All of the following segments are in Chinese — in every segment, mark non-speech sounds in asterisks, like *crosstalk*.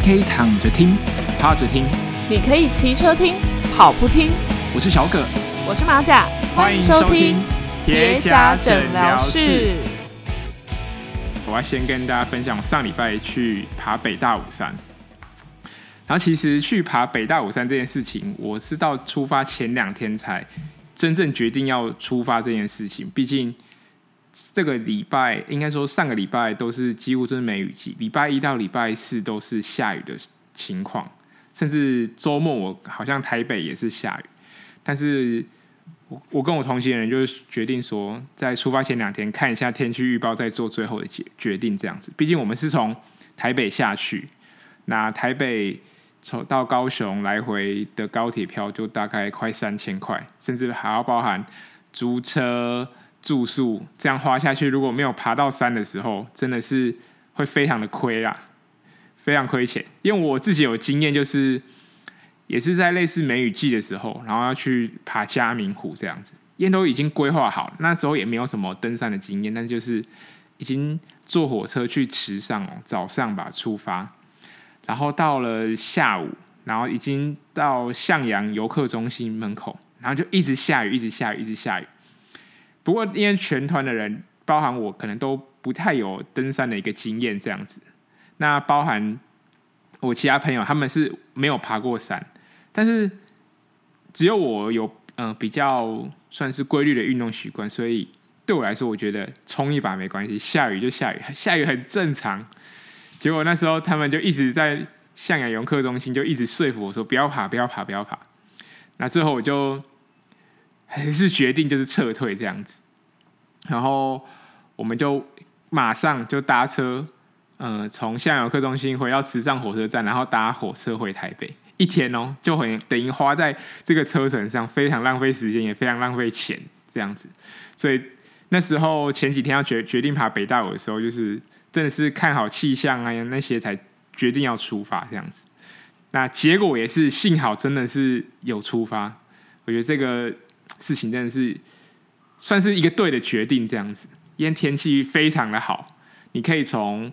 你可以躺着听，趴着听，你可以骑车听，跑步听。我是小葛，我是马甲，欢迎收听铁甲诊疗室。我要先跟大家分享，我上礼拜去爬北大武山。然后其实去爬北大武山这件事情，我是到出发前两天才真正决定要出发这件事情。毕竟。这个礼拜应该说上个礼拜都是几乎都是梅雨季，礼拜一到礼拜四都是下雨的情况，甚至周末我好像台北也是下雨。但是我我跟我同行人就是决定说，在出发前两天看一下天气预报，再做最后的决决定这样子。毕竟我们是从台北下去，那台北从到高雄来回的高铁票就大概快三千块，甚至还要包含租车。住宿这样花下去，如果没有爬到山的时候，真的是会非常的亏啦，非常亏钱。因为我自己有经验，就是也是在类似梅雨季的时候，然后要去爬嘉明湖这样子，因为都已经规划好，那时候也没有什么登山的经验，但是就是已经坐火车去池上哦，早上吧出发，然后到了下午，然后已经到向阳游客中心门口，然后就一直下雨，一直下雨，一直下雨。不过，因为全团的人，包含我，可能都不太有登山的一个经验，这样子。那包含我其他朋友，他们是没有爬过山，但是只有我有嗯、比较算是规律的运动习惯，所以对我来说，我觉得冲一把没关系，下雨就下雨，下雨很正常。结果那时候他们就一直在向阳游客中心就一直说服我说不要爬，不要爬，不要爬。那最后我就。还是决定就是撤退这样子，然后我们就马上就搭车，呃，从向阳游客中心回到池上火车站，然后搭火车回台北。一天哦，就很等于花在这个车程上，非常浪费时间，也非常浪费钱这样子。所以那时候前几天要决决定爬北大武的时候，就是真的是看好气象啊那些才决定要出发这样子。那结果也是幸好真的是有出发，我觉得这个。事情真的是算是一个对的决定，这样子，因为天气非常的好，你可以从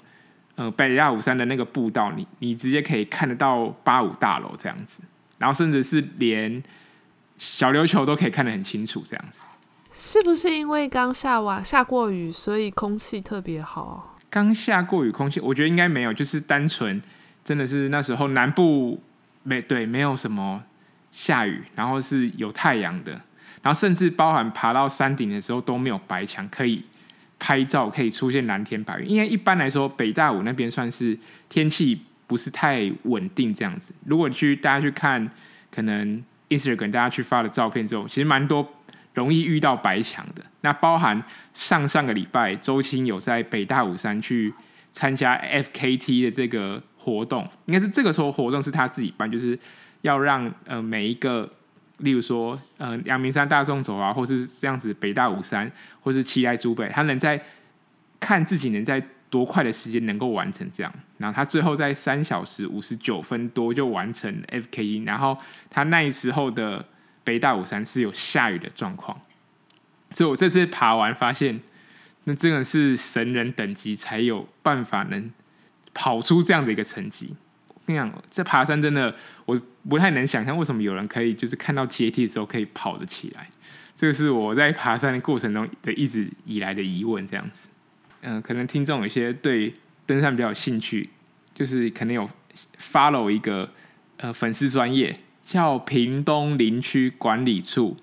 呃北亚武山的那个步道，你你直接可以看得到八五大楼这样子，然后甚至是连小琉球都可以看得很清楚，这样子。是不是因为刚下完下过雨，所以空气特别好？刚下过雨，空气我觉得应该没有，就是单纯真的是那时候南部没对没有什么下雨，然后是有太阳的。然后甚至包含爬到山顶的时候都没有白墙可以拍照，可以出现蓝天白云。因为一般来说，北大武那边算是天气不是太稳定这样子。如果去大家去看，可能 Instagram 大家去发的照片之后，其实蛮多容易遇到白墙的。那包含上上个礼拜，周青有在北大武山去参加 FKT 的这个活动，应该是这个时候活动是他自己办，就是要让呃每一个。例如说，呃，阳明山大众走啊，或是这样子北大武山，或是奇莱主北，他能在看自己能在多快的时间能够完成这样，然后他最后在三小时五十九分多就完成 FK 一然后他那时候的北大武山是有下雨的状况，所以我这次爬完发现，那真的是神人等级才有办法能跑出这样的一个成绩。我跟你讲，这爬山真的我。不太能想象为什么有人可以就是看到阶梯的时候可以跑得起来，这个是我在爬山的过程中的一直以来的疑问。这样子，嗯、可能听众有些对登山比较有兴趣，就是可能有 follow 一个呃粉丝专业叫屏东林区管理处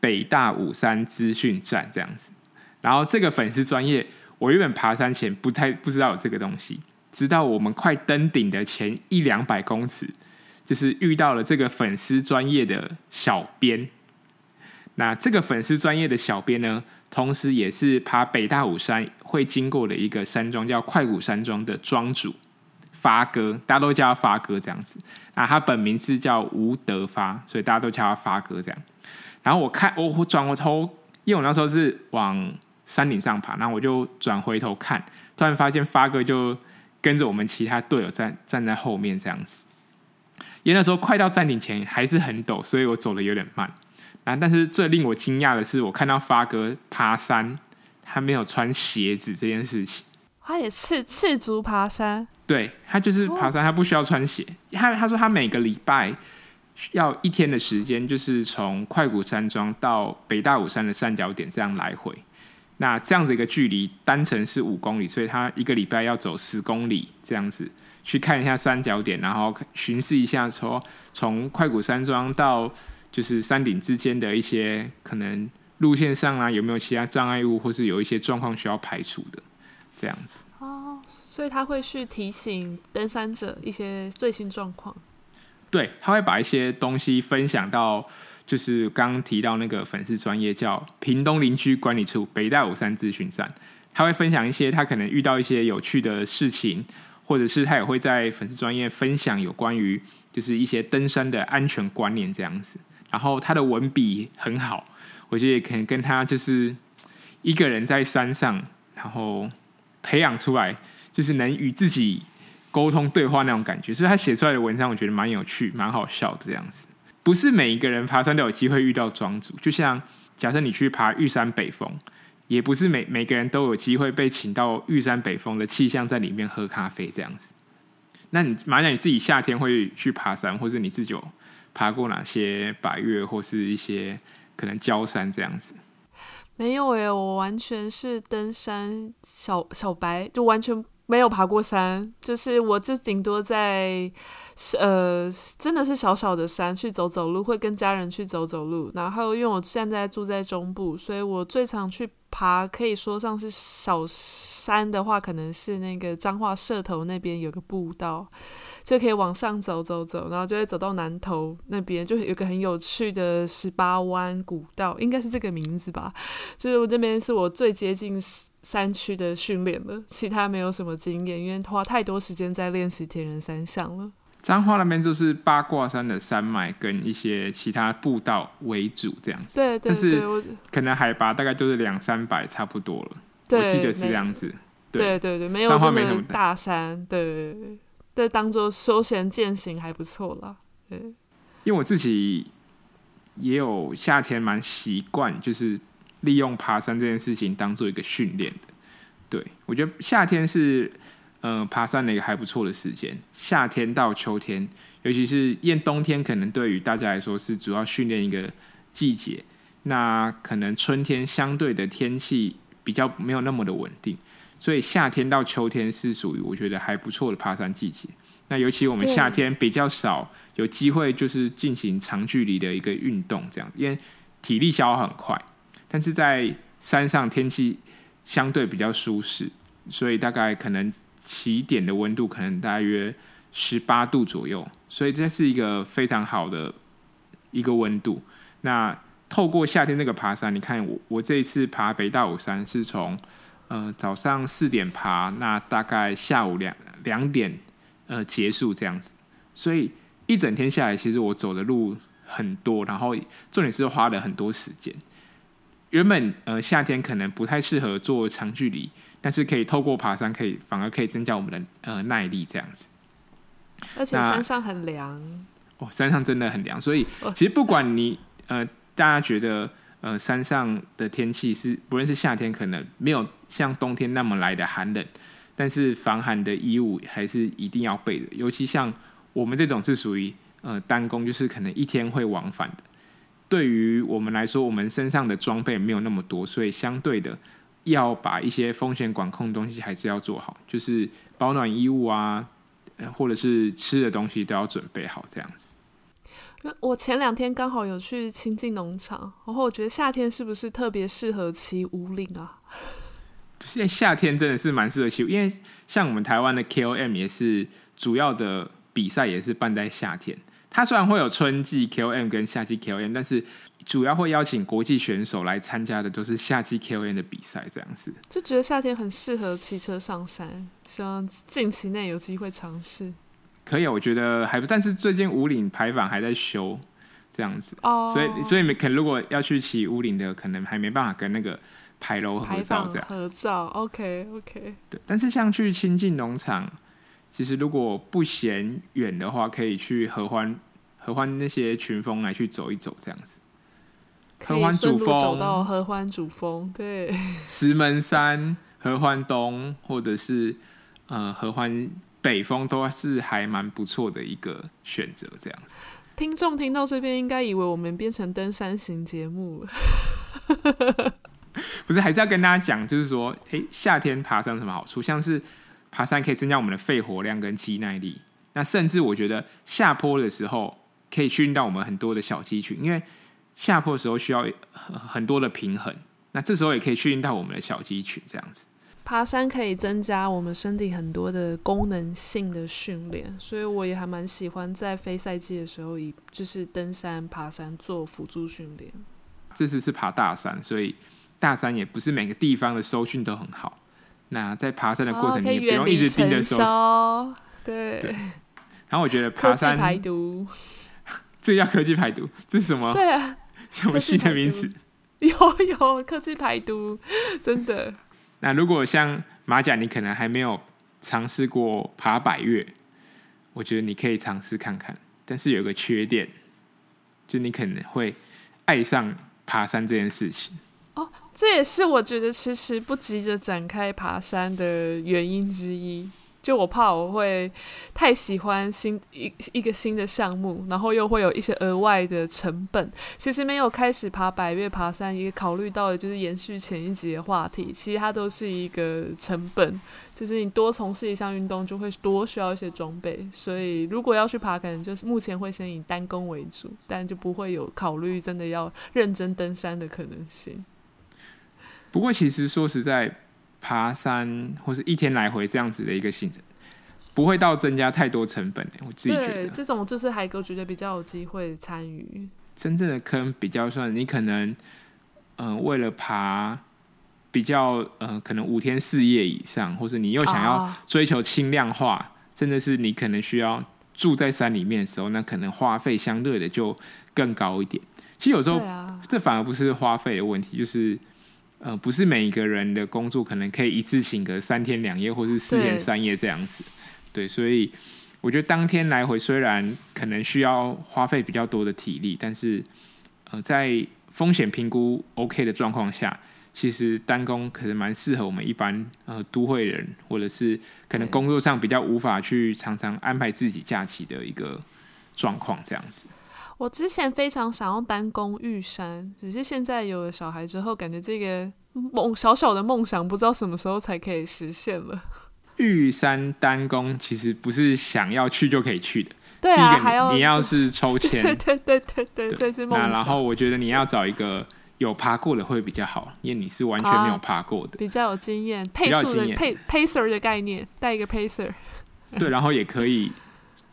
北大武山资讯站这样子。然后这个粉丝专业，我原本爬山前不太不知道有这个东西，直到我们快登顶的前一两百公尺。就是遇到了这个粉丝专业的小编，那这个粉丝专业的小编呢，同时也是爬北大武山会经过的一个山庄，叫快谷山庄的庄主发哥，大家都叫他发哥这样子。啊他本名是叫吴德发，所以大家都叫他发哥这样。然后我看我转过头，因为我那时候是往山顶上爬，然后我就转回头看，突然发现发哥就跟着我们其他队友站站在后面这样子。因为那时候快到站顶前还是很陡，所以我走的有点慢。啊，但是最令我惊讶的是，我看到发哥爬山，他没有穿鞋子这件事情。他也赤赤足爬山，对，他就是爬山，他不需要穿鞋。他他说他每个礼拜要一天的时间，就是从快谷山庄到北大武山的三角点这样来回。那这样子一个距离单程是五公里，所以他一个礼拜要走十公里这样子去看一下三角点，然后巡视一下说从快谷山庄到就是山顶之间的一些可能路线上啊有没有其他障碍物，或是有一些状况需要排除的。这样子哦，所以他会去提醒登山者一些最新状况。对，他会把一些东西分享到，就是刚提到那个粉丝专业叫屏东林区管理处北大五山资讯站，他会分享一些他可能遇到一些有趣的事情，或者是他也会在粉丝专业分享有关于就是一些登山的安全观念这样子。然后他的文笔很好，我觉得也可能跟他就是一个人在山上，然后。培养出来就是能与自己沟通对话那种感觉，所以他写出来的文章我觉得蛮有趣、蛮好笑的这样子。不是每一个人爬山都有机会遇到庄主，就像假设你去爬玉山北峰，也不是每每个人都有机会被请到玉山北峰的气象在里面喝咖啡这样子。那你马上你自己夏天会去爬山，或是你自己有爬过哪些百岳或是一些可能郊山这样子？没有诶，我完全是登山小小白，就完全没有爬过山。就是我就顶多在呃，真的是小小的山去走走路，会跟家人去走走路。然后因为我现在住在中部，所以我最常去爬，可以说上是小山的话，可能是那个彰化社头那边有个步道。就可以往上走走走，然后就会走到南投那边，就有个很有趣的十八弯古道，应该是这个名字吧。就是我这边是我最接近山区的训练了，其他没有什么经验，因为花太多时间在练习铁人三项了。彰化那边就是八卦山的山脉跟一些其他步道为主，这样子。对对对，但是可能海拔大概就是两三百，差不多了。对，我记得是这样子。对对对对，没有什么大山。对对对。这当做休闲健行还不错啦，对。因为我自己也有夏天蛮习惯，就是利用爬山这件事情当做一个训练的。对，我觉得夏天是嗯、呃、爬山的一个还不错的时间。夏天到秋天，尤其是因为冬天可能对于大家来说是主要训练一个季节，那可能春天相对的天气比较没有那么的稳定。所以夏天到秋天是属于我觉得还不错的爬山季节。那尤其我们夏天比较少有机会，就是进行长距离的一个运动，这样，因为体力消耗很快。但是在山上天气相对比较舒适，所以大概可能起点的温度可能大约十八度左右，所以这是一个非常好的一个温度。那透过夏天那个爬山，你看我我这一次爬北大武山是从。呃，早上四点爬，那大概下午两两点呃结束这样子，所以一整天下来，其实我走的路很多，然后重点是花了很多时间。原本呃夏天可能不太适合做长距离，但是可以透过爬山，可以反而可以增加我们的呃耐力这样子。而且山上很凉哦，山上真的很凉，所以其实不管你呃大家觉得。呃，山上的天气是不论是夏天，可能没有像冬天那么来的寒冷，但是防寒的衣物还是一定要备的。尤其像我们这种是属于呃单工，就是可能一天会往返的。对于我们来说，我们身上的装备没有那么多，所以相对的要把一些风险管控的东西还是要做好，就是保暖衣物啊，或者是吃的东西都要准备好，这样子。我前两天刚好有去亲近农场，然后我觉得夏天是不是特别适合骑五岭啊？现在夏天真的是蛮适合骑，因为像我们台湾的 KOM 也是主要的比赛，也是办在夏天。它虽然会有春季 KOM 跟夏季 KOM，但是主要会邀请国际选手来参加的都是夏季 K O N 的比赛，这样子。就觉得夏天很适合骑车上山，希望近期内有机会尝试。可以，我觉得还不，但是最近五岭排版还在修，这样子，oh. 所以所以可能如果要去骑五岭的，可能还没办法跟那个牌楼合照这样。合照，OK OK。对，但是像去亲近农场，其实如果不嫌远的话，可以去合欢合欢那些群峰来去走一走，这样子。合欢主峰走到合欢主峰，对。石门山。合欢东或者是呃合欢北峰都是还蛮不错的一个选择。这样子，听众听到这边应该以为我们变成登山型节目了。*laughs* 不是，还是要跟大家讲，就是说，哎、欸，夏天爬山有什么好处？像是爬山可以增加我们的肺活量跟肌耐力。那甚至我觉得下坡的时候可以训练到我们很多的小肌群，因为下坡的时候需要很多的平衡。那这时候也可以训练到我们的小肌群，这样子。爬山可以增加我们身体很多的功能性的训练，所以我也还蛮喜欢在非赛季的时候以就是登山、爬山做辅助训练。这次是爬大山，所以。大山也不是每个地方的收讯都很好，那在爬山的过程，你也不用一直盯着收讯。哦、对，对。然后我觉得爬山排毒，*laughs* 这叫科技排毒，这是什么？对啊，*laughs* 什么新的名词？有有科技排毒，*laughs* 真的。那如果像马甲，你可能还没有尝试过爬百越，我觉得你可以尝试看看。但是有个缺点，就你可能会爱上爬山这件事情。哦，这也是我觉得迟迟不急着展开爬山的原因之一。就我怕我会太喜欢新一一个新的项目，然后又会有一些额外的成本。其实没有开始爬百岳爬山，也考虑到的就是延续前一集的话题，其实它都是一个成本。就是你多从事一项运动，就会多需要一些装备。所以如果要去爬，可能就是目前会先以单攻为主，但就不会有考虑真的要认真登山的可能性。不过，其实说实在，爬山或是一天来回这样子的一个行程，不会到增加太多成本。我自己觉得，这种就是海哥觉得比较有机会参与。真正的坑比较算，你可能，嗯、呃，为了爬比较，嗯、呃，可能五天四夜以上，或是你又想要追求轻量化，真的是你可能需要住在山里面的时候，那可能花费相对的就更高一点。其实有时候，这反而不是花费的问题，就是。呃，不是每一个人的工作可能可以一次请个三天两夜，或是四天三夜这样子。对，对，所以我觉得当天来回虽然可能需要花费比较多的体力，但是呃，在风险评估 OK 的状况下，其实单工可能蛮适合我们一般呃都会人，或者是可能工作上比较无法去常常安排自己假期的一个状况这样子。我之前非常想要单攻玉山，只是现在有了小孩之后，感觉这个梦小小的梦想，不知道什么时候才可以实现了。*laughs* 玉山单攻其实不是想要去就可以去的，对啊，第一个你，要你要是抽 *laughs* 签，对对对对对，这是梦想。那然后我觉得你要找一个有爬过的会比较好，因为你是完全没有爬过的，啊、比较有经验，配速的配 pacer 的概念，带一个 pacer。对，然后也可以，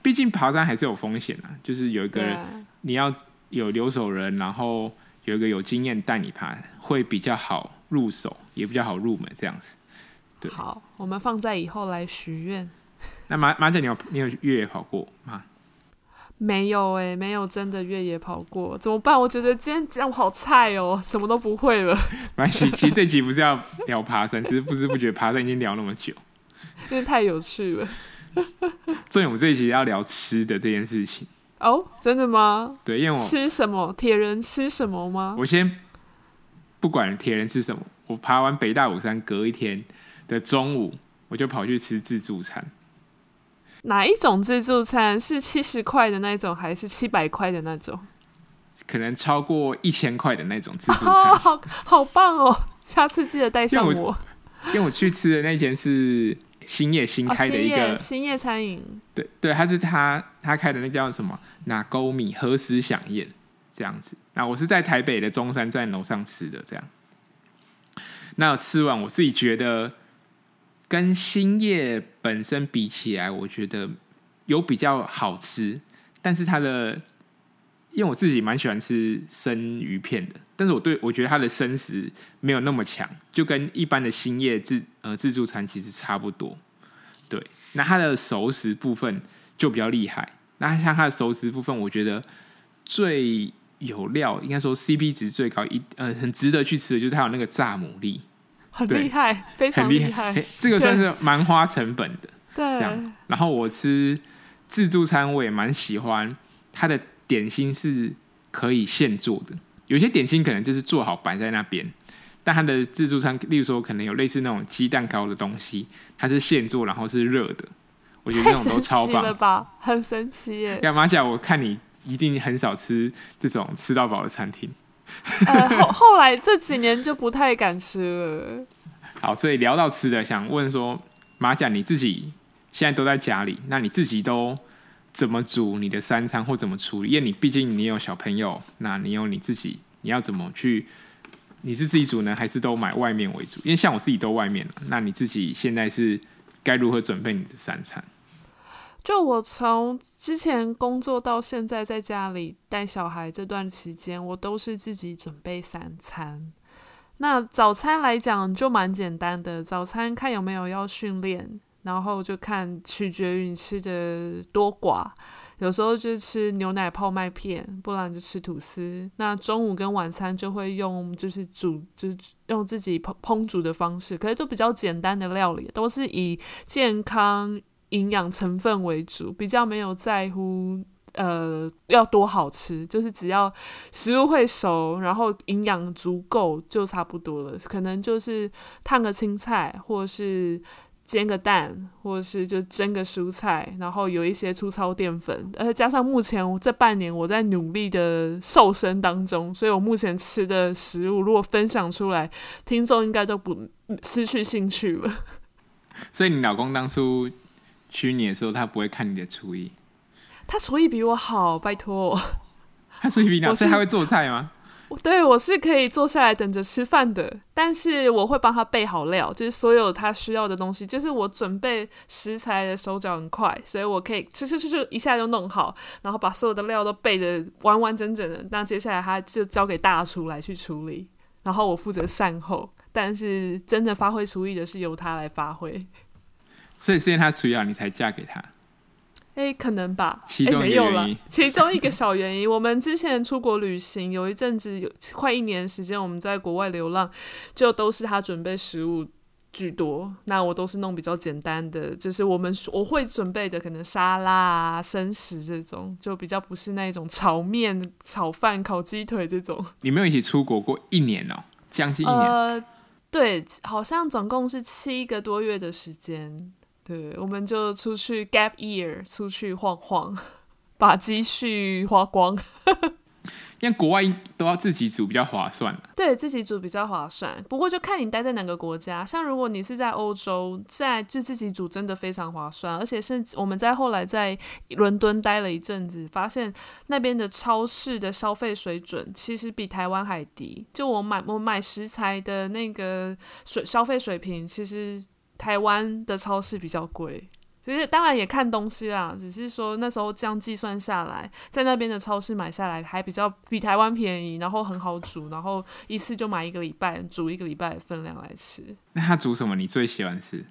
毕竟爬山还是有风险啊，就是有一个人。你要有留守人，然后有一个有经验带你爬，会比较好入手，也比较好入门这样子。对，好，我们放在以后来许愿。那马马姐，你有你有越野跑过吗？没有哎、欸，没有真的越野跑过，怎么办？我觉得今天这样好菜哦，什么都不会了。*laughs* 没关系，其实这集不是要聊爬山，只是不知不觉爬山已经聊那么久，*laughs* 真的太有趣了。*laughs* 所以我们这一集要聊吃的这件事情。哦，oh, 真的吗？对，因为我吃什么？铁人吃什么吗？我先不管铁人吃什么，我爬完北大武山隔一天的中午，我就跑去吃自助餐。哪一种自助餐？是七十块的那种，还是七百块的那种？可能超过一千块的那种自助餐。哦，好好棒哦！下次记得带上我。因为我，因为我去吃的那间是。兴业新开的一个兴业餐饮，对对，他是他他开的那叫什么？那勾米何时饗宴这样子。那我是在台北的中山站楼上吃的，这样。那吃完我自己觉得，跟兴业本身比起来，我觉得有比较好吃，但是它的。因为我自己蛮喜欢吃生鱼片的，但是我对我觉得它的生食没有那么强，就跟一般的兴业自呃自助餐其实差不多。对，那它的熟食部分就比较厉害。那像它的熟食部分，我觉得最有料，应该说 CP 值最高，一呃很值得去吃的就是它有那个炸牡蛎，很厉害，非常厉害，害。这个算是蛮花成本的。对，这样。然后我吃自助餐，我也蛮喜欢它的。点心是可以现做的，有些点心可能就是做好摆在那边，但它的自助餐，例如说可能有类似那种鸡蛋糕的东西，它是现做，然后是热的，我觉得那种都超棒了吧，很神奇耶！干嘛讲？我看你一定很少吃这种吃到饱的餐厅。呃，后后来这几年就不太敢吃了。*laughs* 好，所以聊到吃的，想问说，马甲你自己现在都在家里，那你自己都怎么煮你的三餐或怎么处理？因为你毕竟你有小朋友，那你有你自己，你要怎么去？你是自己煮呢，还是都买外面为主？因为像我自己都外面了，那你自己现在是该如何准备你的三餐？就我从之前工作到现在在家里带小孩这段期间，我都是自己准备三餐。那早餐来讲就蛮简单的，早餐看有没有要训练，然后就看取决于你吃的多寡。有时候就吃牛奶泡麦片，不然就吃吐司。那中午跟晚餐就会用就是煮，就是用自己烹烹煮的方式，可是都比较简单的料理，都是以健康营养成分为主，比较没有在乎呃要多好吃，就是只要食物会熟，然后营养足够就差不多了。可能就是烫个青菜，或是。煎个蛋，或者是就蒸个蔬菜，然后有一些粗糙淀粉，而且加上目前这半年我在努力的瘦身当中，所以我目前吃的食物如果分享出来，听众应该都不失去兴趣了。*laughs* 所以你老公当初娶你的时候，他不会看你的厨艺？他厨艺比我好，拜托。他厨艺比你好，所以他会做菜吗？对，我是可以坐下来等着吃饭的，但是我会帮他备好料，就是所有他需要的东西，就是我准备食材的手脚很快，所以我可以吃吃吃吃一下就弄好，然后把所有的料都备的完完整整的。那接下来他就交给大厨来去处理，然后我负责善后。但是真的发挥厨艺的是由他来发挥，所以是因为他厨艺好，你才嫁给他。哎，可能吧。其中一个原因，其中一个小原因，我们之前出国旅行，有一阵子有快一年时间，我们在国外流浪，就都是他准备食物居多。那我都是弄比较简单的，就是我们我会准备的，可能沙拉啊、生食这种，就比较不是那种炒面、炒饭、烤鸡腿这种。你没有一起出国过一年哦？将近一年。呃，对，好像总共是七个多月的时间。对，我们就出去 gap year，出去晃晃，把积蓄花光。*laughs* 因为国外都要自己煮比较划算。对，自己煮比较划算。不过就看你待在哪个国家，像如果你是在欧洲，在就自己煮真的非常划算。而且甚至我们在后来在伦敦待了一阵子，发现那边的超市的消费水准其实比台湾还低。就我买我买食材的那个水消费水平，其实。台湾的超市比较贵，其实当然也看东西啦。只是说那时候这样计算下来，在那边的超市买下来还比较比台湾便宜，然后很好煮，然后一次就买一个礼拜，煮一个礼拜的分量来吃。那他煮什么？你最喜欢吃？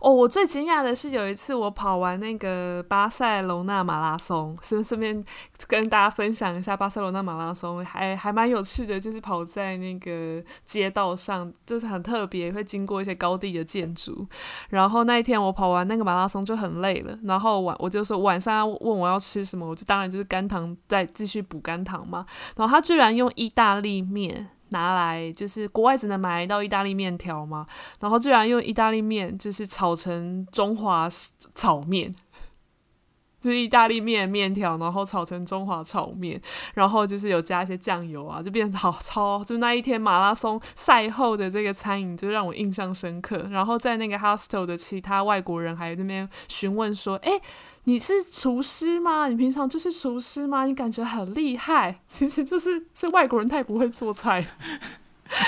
哦，我最惊讶的是有一次我跑完那个巴塞隆纳马拉松，顺顺便跟大家分享一下巴塞隆纳马拉松，还还蛮有趣的，就是跑在那个街道上，就是很特别，会经过一些高地的建筑。然后那一天我跑完那个马拉松就很累了，然后晚我就说晚上要问我要吃什么，我就当然就是肝糖再继续补肝糖嘛。然后他居然用意大利面。拿来就是国外只能买到意大利面条嘛，然后居然用意大利面就是炒成中华炒面，*laughs* 就是意大利面面条，然后炒成中华炒面，然后就是有加一些酱油啊，就变得好超。就那一天马拉松赛后的这个餐饮就让我印象深刻。然后在那个 hostel 的其他外国人还那边询问说：“哎。”你是厨师吗？你平常就是厨师吗？你感觉很厉害，其实就是是外国人太不会做菜。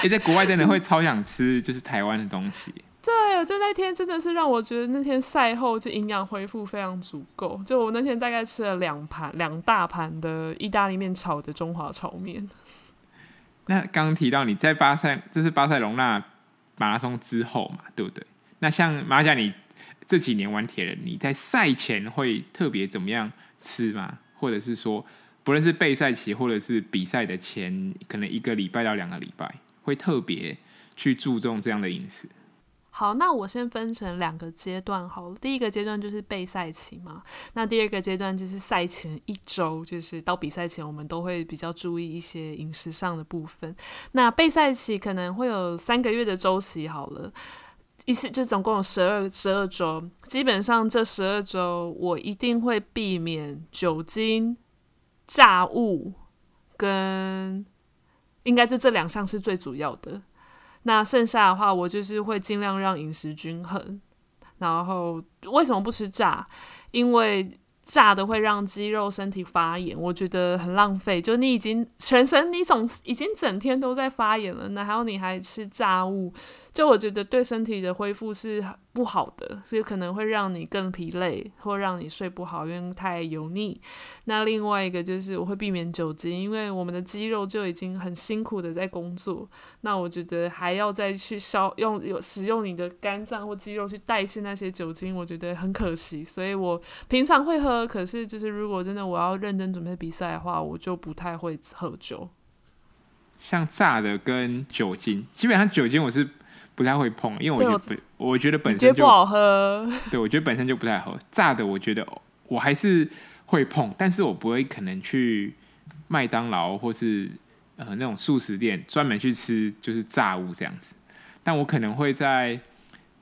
你、欸、在国外真的会超想吃，就是台湾的东西。对，就那天真的是让我觉得那天赛后就营养恢复非常足够。就我那天大概吃了两盘两大盘的意大利面炒的中华炒面。*laughs* 那刚刚提到你在巴塞，这是巴塞隆纳马拉松之后嘛，对不对？那像马甲你。这几年玩铁人，你在赛前会特别怎么样吃吗？或者是说，不论是备赛期或者是比赛的前，可能一个礼拜到两个礼拜，会特别去注重这样的饮食？好，那我先分成两个阶段好了。第一个阶段就是备赛期嘛，那第二个阶段就是赛前一周，就是到比赛前，我们都会比较注意一些饮食上的部分。那备赛期可能会有三个月的周期好了，意思就总共有十二十二周，基本上这十二周我一定会避免酒精、炸物跟应该就这两项是最主要的。那剩下的话，我就是会尽量让饮食均衡。然后为什么不吃炸？因为炸的会让肌肉身体发炎，我觉得很浪费。就你已经全身你总已经整天都在发炎了，那还有你还吃炸物，就我觉得对身体的恢复是不好的，所以可能会让你更疲累，或让你睡不好，因为太油腻。那另外一个就是我会避免酒精，因为我们的肌肉就已经很辛苦的在工作，那我觉得还要再去消用有使用你的肝脏或肌肉去代谢那些酒精，我觉得很可惜。所以我平常会喝，可是就是如果真的我要认真准备比赛的话，我就不太会喝酒。像炸的跟酒精，基本上酒精我是。不太会碰，因为我觉得我，我觉得本身就不好喝。*laughs* 对，我觉得本身就不太好。炸的，我觉得我还是会碰，但是我不会可能去麦当劳或是呃那种素食店专门去吃就是炸物这样子。但我可能会在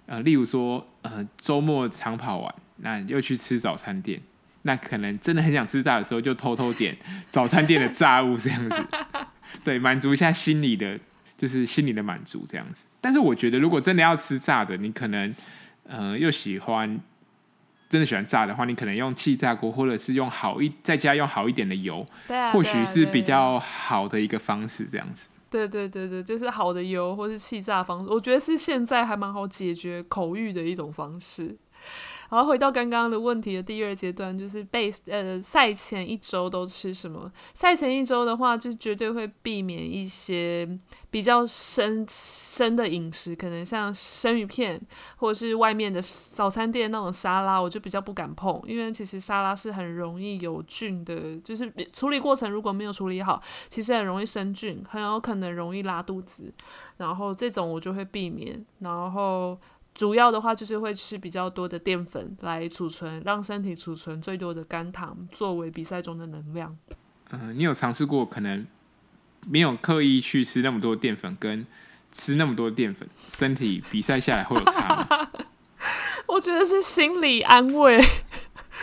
呃，例如说呃周末长跑完，那又去吃早餐店，那可能真的很想吃炸的时候，就偷偷点早餐店的炸物这样子，对，满足一下心里的。就是心里的满足这样子，但是我觉得如果真的要吃炸的，你可能，呃，又喜欢真的喜欢炸的话，你可能用气炸锅，或者是用好一在家用好一点的油，对啊，或许是比较好的一个方式这样子。对对对对，就是好的油或是气炸方式，我觉得是现在还蛮好解决口欲的一种方式。然后回到刚刚的问题的第二阶段，就是备呃赛前一周都吃什么？赛前一周的话，就绝对会避免一些比较生生的饮食，可能像生鱼片或者是外面的早餐店那种沙拉，我就比较不敢碰，因为其实沙拉是很容易有菌的，就是处理过程如果没有处理好，其实很容易生菌，很有可能容易拉肚子。然后这种我就会避免，然后。主要的话就是会吃比较多的淀粉来储存，让身体储存最多的肝糖，作为比赛中的能量。嗯、呃，你有尝试过可能没有刻意去吃那么多淀粉，跟吃那么多淀粉，身体比赛下来会有差吗？我觉得是心理安慰，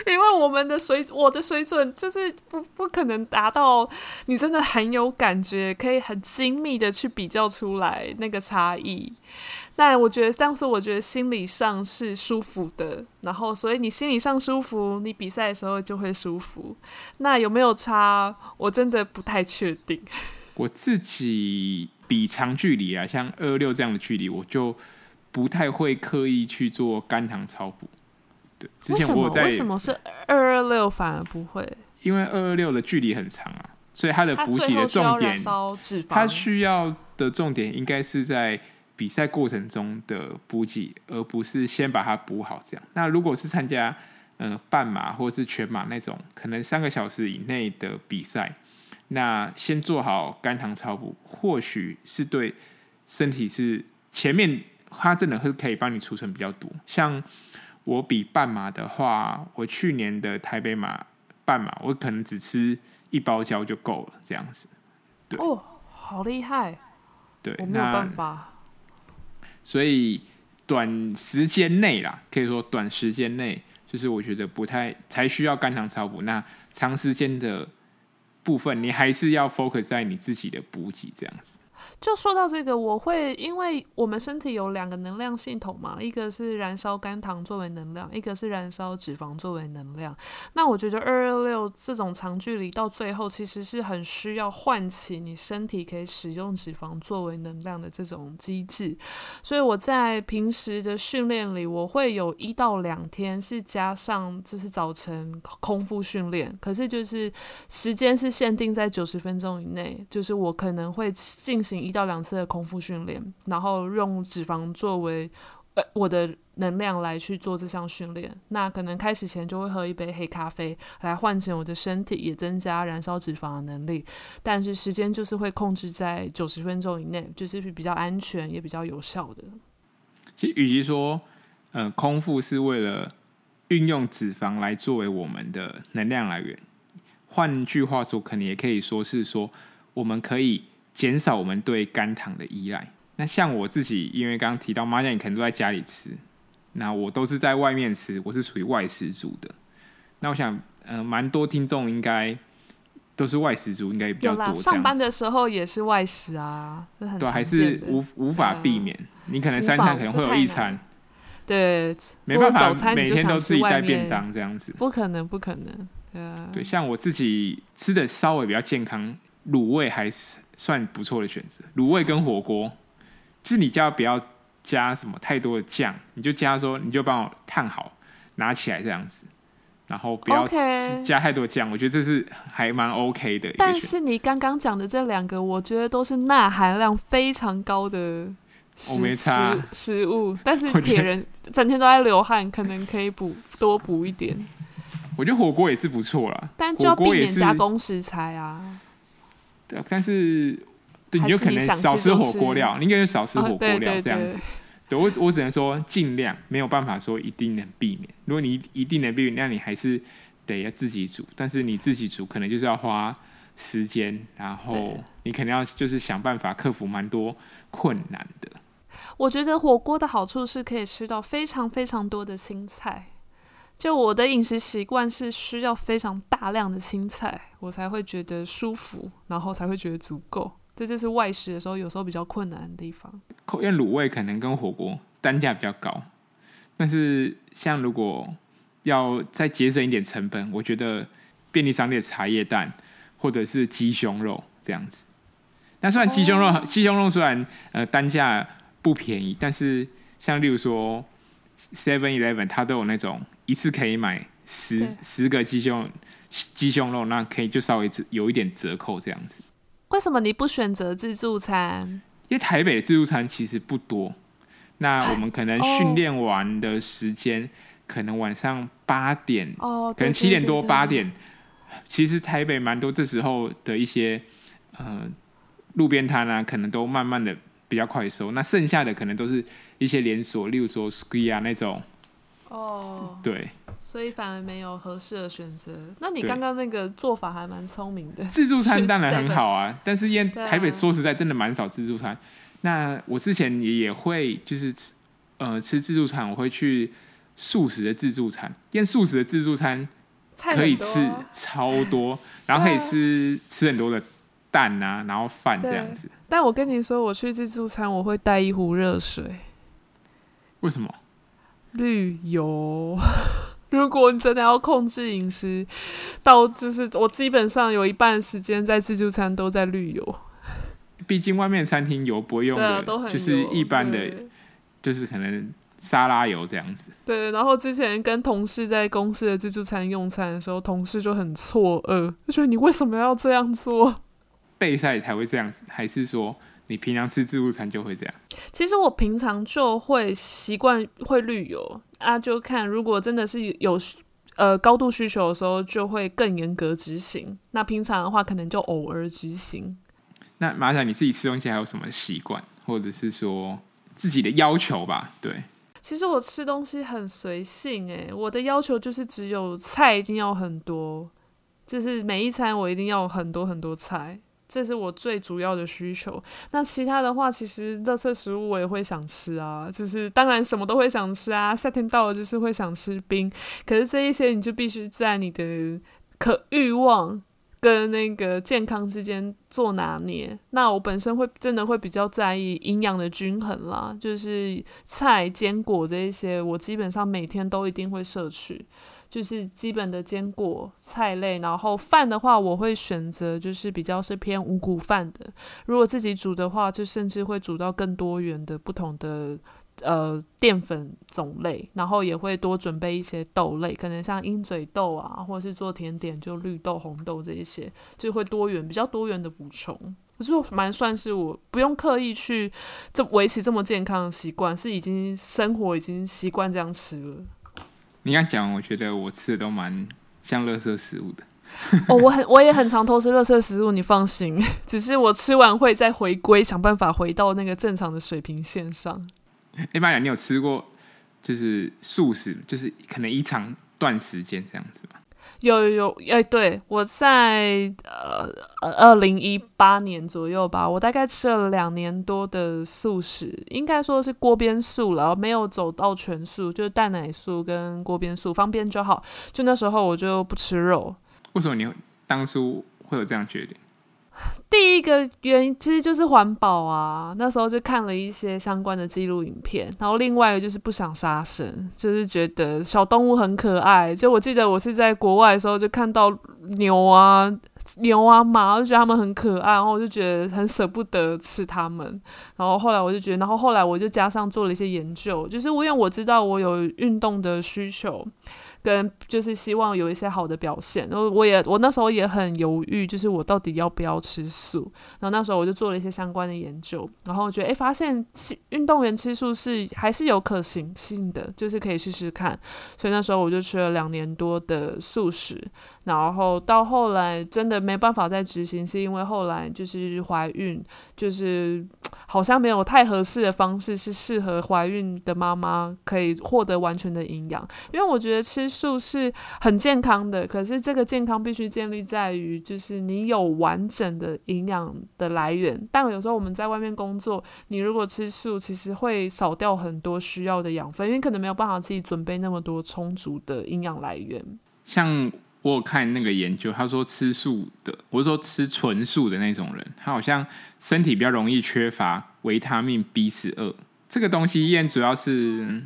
因为我们的水，我的水准就是不不可能达到你真的很有感觉，可以很精密的去比较出来那个差异。但我觉得，当时我觉得心理上是舒服的，然后所以你心理上舒服，你比赛的时候就会舒服。那有没有差？我真的不太确定。*laughs* 我自己比长距离啊，像二二六这样的距离，我就不太会刻意去做肝糖超补。对，之前我在为什么是二二六反而不会？因为二二六的距离很长啊，所以它的补给的重点，它需要的重点应该是在。比赛过程中的补给，而不是先把它补好。这样，那如果是参加嗯、呃、半马或是全马那种，可能三个小时以内的比赛，那先做好肝糖超补，或许是对身体是前面它真的会可以帮你储存比较多。像我比半马的话，我去年的台北马半马，我可能只吃一包胶就够了，这样子。对哦，好厉害！对，我没有办法。所以短时间内啦，可以说短时间内，就是我觉得不太才需要肝糖超补。那长时间的部分，你还是要 focus 在你自己的补给这样子。就说到这个，我会因为我们身体有两个能量系统嘛，一个是燃烧肝糖作为能量，一个是燃烧脂肪作为能量。那我觉得二二六这种长距离到最后，其实是很需要唤起你身体可以使用脂肪作为能量的这种机制。所以我在平时的训练里，我会有一到两天是加上就是早晨空腹训练，可是就是时间是限定在九十分钟以内，就是我可能会进行。一到两次的空腹训练，然后用脂肪作为呃我的能量来去做这项训练。那可能开始前就会喝一杯黑咖啡来唤醒我的身体，也增加燃烧脂肪的能力。但是时间就是会控制在九十分钟以内，就是比较安全也比较有效的。其实，与其说呃空腹是为了运用脂肪来作为我们的能量来源，换句话说，可能也可以说是说，我们可以减少我们对肝糖的依赖。那像我自己，因为刚刚提到麻酱，你可能都在家里吃，那我都是在外面吃，我是属于外食族的。那我想，嗯、呃，蛮多听众应该都是外食族，应该比较多。上班的时候也是外食啊，对，还是无无法避免。啊、你可能三餐可能会有一餐，对，没办法，每天都自己带便当这样子，不可能，不可能。对啊，对，像我自己吃的稍微比较健康，卤味还是算不错的选择。卤味跟火锅。就是你叫不要加什么太多的酱，你就加说你就帮我烫好，拿起来这样子，然后不要加太多酱.我觉得这是还蛮 OK 的。但是你刚刚讲的这两个，我觉得都是钠含量非常高的食食食物，但是铁人整天都在流汗，可能可以补多补一点。*laughs* 我觉得火锅也是不错啦，但就要避免加工食材啊。对，但是对。你有可能少吃火锅料，你应该就少吃火锅料这样子。对，我我只能说尽量，没有办法说一定能避免。如果你一定能避免，那你还是得要自己煮。但是你自己煮，可能就是要花时间，然后你肯定要就是想办法克服蛮多困难的。我觉得火锅的好处是可以吃到非常非常多的青菜。就我的饮食习惯是需要非常大量的青菜，我才会觉得舒服，然后才会觉得足够。这就是外食的时候有时候比较困难的地方。因为卤味可能跟火锅单价比较高，但是像如果要再节省一点成本，我觉得便利商店茶叶蛋或者是鸡胸肉这样子。那虽然鸡胸肉，哦、鸡胸肉虽然呃单价不便宜，但是像例如说 Seven Eleven 它都有那种一次可以买十十个鸡胸鸡胸肉，那可以就稍微有一点折扣这样子。为什么你不选择自助餐？因为台北的自助餐其实不多。那我们可能训练完的时间，可能晚上八点，哦，可能七点多八点。其实台北蛮多，这时候的一些呃路边摊啊，可能都慢慢的比较快收。那剩下的可能都是一些连锁，例如说 Square 那种。哦，对。所以反而没有合适的选择。那你刚刚那个做法还蛮聪明的。自助餐当然很好啊，但是因为台北说实在真的蛮少自助餐。啊、那我之前也也会就是吃呃吃自助餐，我会去素食的自助餐，因为素食的自助餐可以吃超多，*laughs* 然后可以吃、啊、吃很多的蛋啊，然后饭这样子。但我跟你说，我去自助餐我会带一壶热水。为什么？滤油。*laughs* 如果你真的要控制饮食，到就是我基本上有一半时间在自助餐都在滤油。毕竟外面餐厅油不会用的，就是一般的，就是可能沙拉油这样子。对，然后之前跟同事在公司的自助餐用餐的时候，同事就很错愕，就觉得你为什么要这样做？备赛才会这样子，还是说？你平常吃自助餐就会这样？其实我平常就会习惯会滤油啊，就看如果真的是有呃高度需求的时候，就会更严格执行。那平常的话，可能就偶尔执行。那马仔，你自己吃东西还有什么习惯，或者是说自己的要求吧？对，其实我吃东西很随性诶、欸，我的要求就是只有菜一定要很多，就是每一餐我一定要很多很多菜。这是我最主要的需求。那其他的话，其实垃圾食物我也会想吃啊，就是当然什么都会想吃啊。夏天到了就是会想吃冰，可是这一些你就必须在你的可欲望跟那个健康之间做拿捏。那我本身会真的会比较在意营养的均衡啦，就是菜、坚果这一些，我基本上每天都一定会摄取。就是基本的坚果菜类，然后饭的话，我会选择就是比较是偏五谷饭的。如果自己煮的话，就甚至会煮到更多元的不同的呃淀粉种类，然后也会多准备一些豆类，可能像鹰嘴豆啊，或者是做甜点就绿豆、红豆这一些，就会多元比较多元的补充。我就蛮算是我不用刻意去这维持这么健康的习惯，是已经生活已经习惯这样吃了。你刚讲，我觉得我吃的都蛮像垃圾食物的。*laughs* 哦，我很我也很常偷吃垃圾食物，你放心。*laughs* 只是我吃完会再回归，想办法回到那个正常的水平线上。一般来讲，你有吃过就是素食，就是可能一长段时间这样子吗？有有有，哎，对，我在呃二零一八年左右吧，我大概吃了两年多的素食，应该说是锅边素然后，没有走到全素，就是蛋奶素跟锅边素，方便就好。就那时候我就不吃肉。为什么你当初会有这样决定？*laughs* 第一个原因其实就是环保啊，那时候就看了一些相关的纪录影片，然后另外一个就是不想杀生，就是觉得小动物很可爱。就我记得我是在国外的时候就看到牛啊、牛啊、马，我就觉得它们很可爱，然后我就觉得很舍不得吃它们。然后后来我就觉得，然后后来我就加上做了一些研究，就是因为我知道我有运动的需求。跟就是希望有一些好的表现，然后我也我那时候也很犹豫，就是我到底要不要吃素。然后那时候我就做了一些相关的研究，然后我觉得诶，发现运动员吃素是还是有可行性的，就是可以试试看。所以那时候我就吃了两年多的素食，然后到后来真的没办法再执行，是因为后来就是怀孕，就是。*tsk* 好像没有太合适的方式是适合怀孕的妈妈可以获得完全的营养，因为我觉得吃素是很健康的，可是这个健康必须建立在于就是你有完整的营养的来源。但有时候我们在外面工作，你如果吃素，其实会少掉很多需要的养分，因为可能没有办法自己准备那么多充足的营养来源。像。我有看那个研究，他说吃素的，我是说吃纯素的那种人，他好像身体比较容易缺乏维他命 B 十二这个东西，因主要是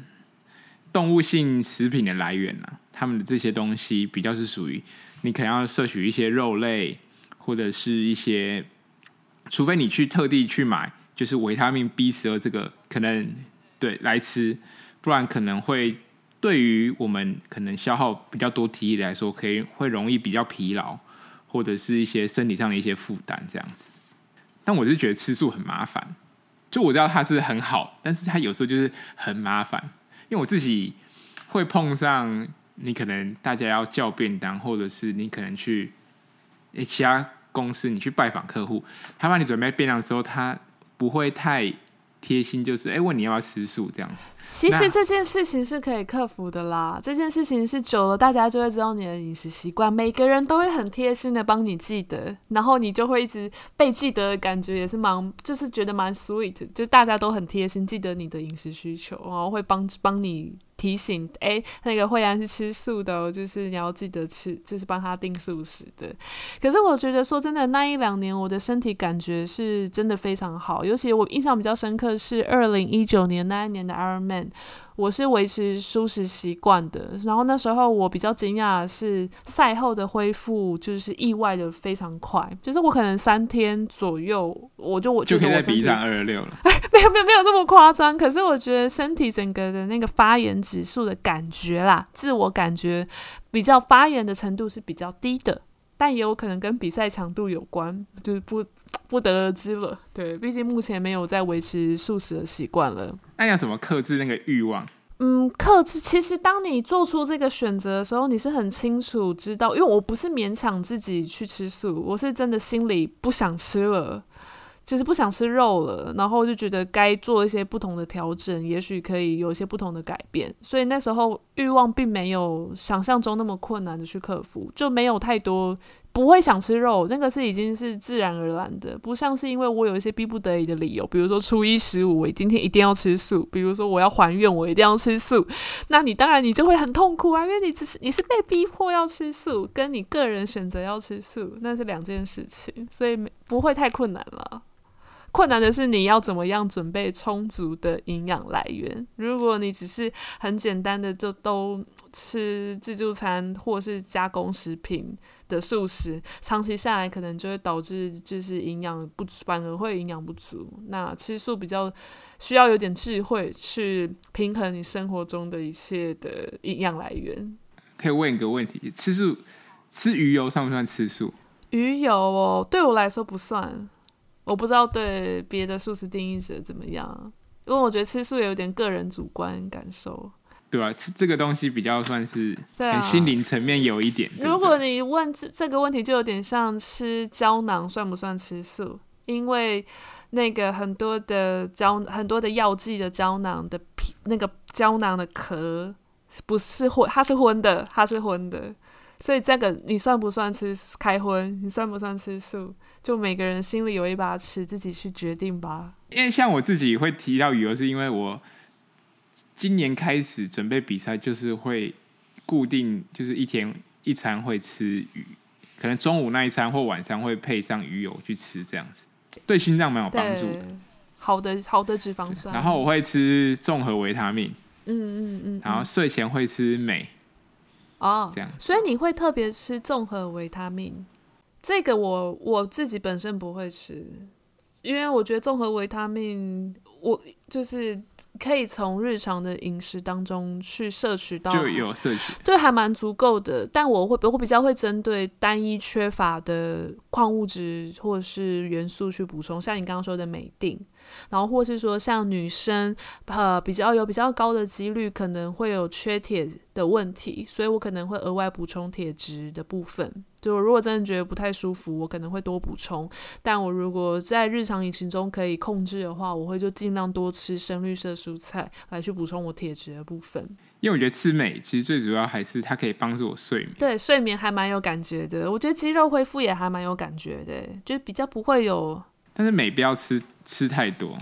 动物性食品的来源啊，他们的这些东西比较是属于你可能要摄取一些肉类，或者是一些，除非你去特地去买，就是维他命 B 十二这个可能对来吃，不然可能会。对于我们可能消耗比较多体力来说，可以会容易比较疲劳，或者是一些身体上的一些负担这样子。但我是觉得吃素很麻烦，就我知道它是很好，但是它有时候就是很麻烦，因为我自己会碰上你可能大家要叫便当，或者是你可能去诶其他公司你去拜访客户，他帮你准备便当的时候，他不会太。贴心就是哎，问你要不要吃素这样子。其实这件事情是可以克服的啦。这件事情是久了，大家就会知道你的饮食习惯。每个人都会很贴心的帮你记得，然后你就会一直被记得的感觉也是蛮，就是觉得蛮 sweet。就大家都很贴心，记得你的饮食需求，然后会帮帮你。提醒哎，那个惠安是吃素的哦，就是你要记得吃，就是帮他订素食的。可是我觉得说真的，那一两年我的身体感觉是真的非常好，尤其我印象比较深刻是二零一九年那一年的 Ironman。我是维持舒适习惯的，然后那时候我比较惊讶的是赛后的恢复就是意外的非常快，就是我可能三天左右我就我就可以在比上二十六了，*laughs* 没有没有没有这么夸张，可是我觉得身体整个的那个发炎指数的感觉啦，自我感觉比较发炎的程度是比较低的，但也有可能跟比赛强度有关，就是不不得而知了。对，毕竟目前没有在维持素食的习惯了。那要怎么克制那个欲望？嗯，克制。其实当你做出这个选择的时候，你是很清楚知道，因为我不是勉强自己去吃素，我是真的心里不想吃了，就是不想吃肉了，然后就觉得该做一些不同的调整，也许可以有一些不同的改变。所以那时候欲望并没有想象中那么困难的去克服，就没有太多。不会想吃肉，那个是已经是自然而然的，不像是因为我有一些逼不得已的理由，比如说初一十五我今天一定要吃素，比如说我要还愿我一定要吃素，那你当然你就会很痛苦啊，因为你只是你是被逼迫要吃素，跟你个人选择要吃素那是两件事情，所以不会太困难了。困难的是你要怎么样准备充足的营养来源。如果你只是很简单的就都吃自助餐或是加工食品的素食，长期下来可能就会导致就是营养不足，反而会营养不足。那吃素比较需要有点智慧去平衡你生活中的一切的营养来源。可以问一个问题：吃素吃鱼油算不算吃素？鱼油哦，对我来说不算。我不知道对别的素食定义者怎么样，因为我觉得吃素也有点个人主观感受。对啊，吃这个东西比较算是很心灵层面有一点。如果你问这这个问题，就有点像吃胶囊算不算吃素？因为那个很多的胶很多的药剂的胶囊的皮，那个胶囊的壳不是混，它是荤的，它是荤的。所以这个你算不算吃开荤？你算不算吃素？就每个人心里有一把尺，自己去决定吧。因为像我自己会提到鱼油，是因为我今年开始准备比赛，就是会固定，就是一天一餐会吃鱼，可能中午那一餐或晚餐会配上鱼油去吃，这样子对心脏蛮有帮助的。好的，好的脂肪酸。然后我会吃综合维他命，嗯嗯嗯，然后睡前会吃镁。哦，这样，所以你会特别吃综合维他命？这个我我自己本身不会吃，因为我觉得综合维他命，我就是可以从日常的饮食当中去摄取到，就有摄取，对，还蛮足够的。但我会我比较会针对单一缺乏的矿物质或者是元素去补充，像你刚刚说的镁靛。然后，或是说像女生，呃，比较有比较高的几率可能会有缺铁的问题，所以我可能会额外补充铁质的部分。就如果真的觉得不太舒服，我可能会多补充。但我如果在日常饮食中可以控制的话，我会就尽量多吃深绿色蔬菜来去补充我铁质的部分。因为我觉得吃美其实最主要还是它可以帮助我睡眠。对，睡眠还蛮有感觉的。我觉得肌肉恢复也还蛮有感觉的，就比较不会有。但是美不要吃吃太多。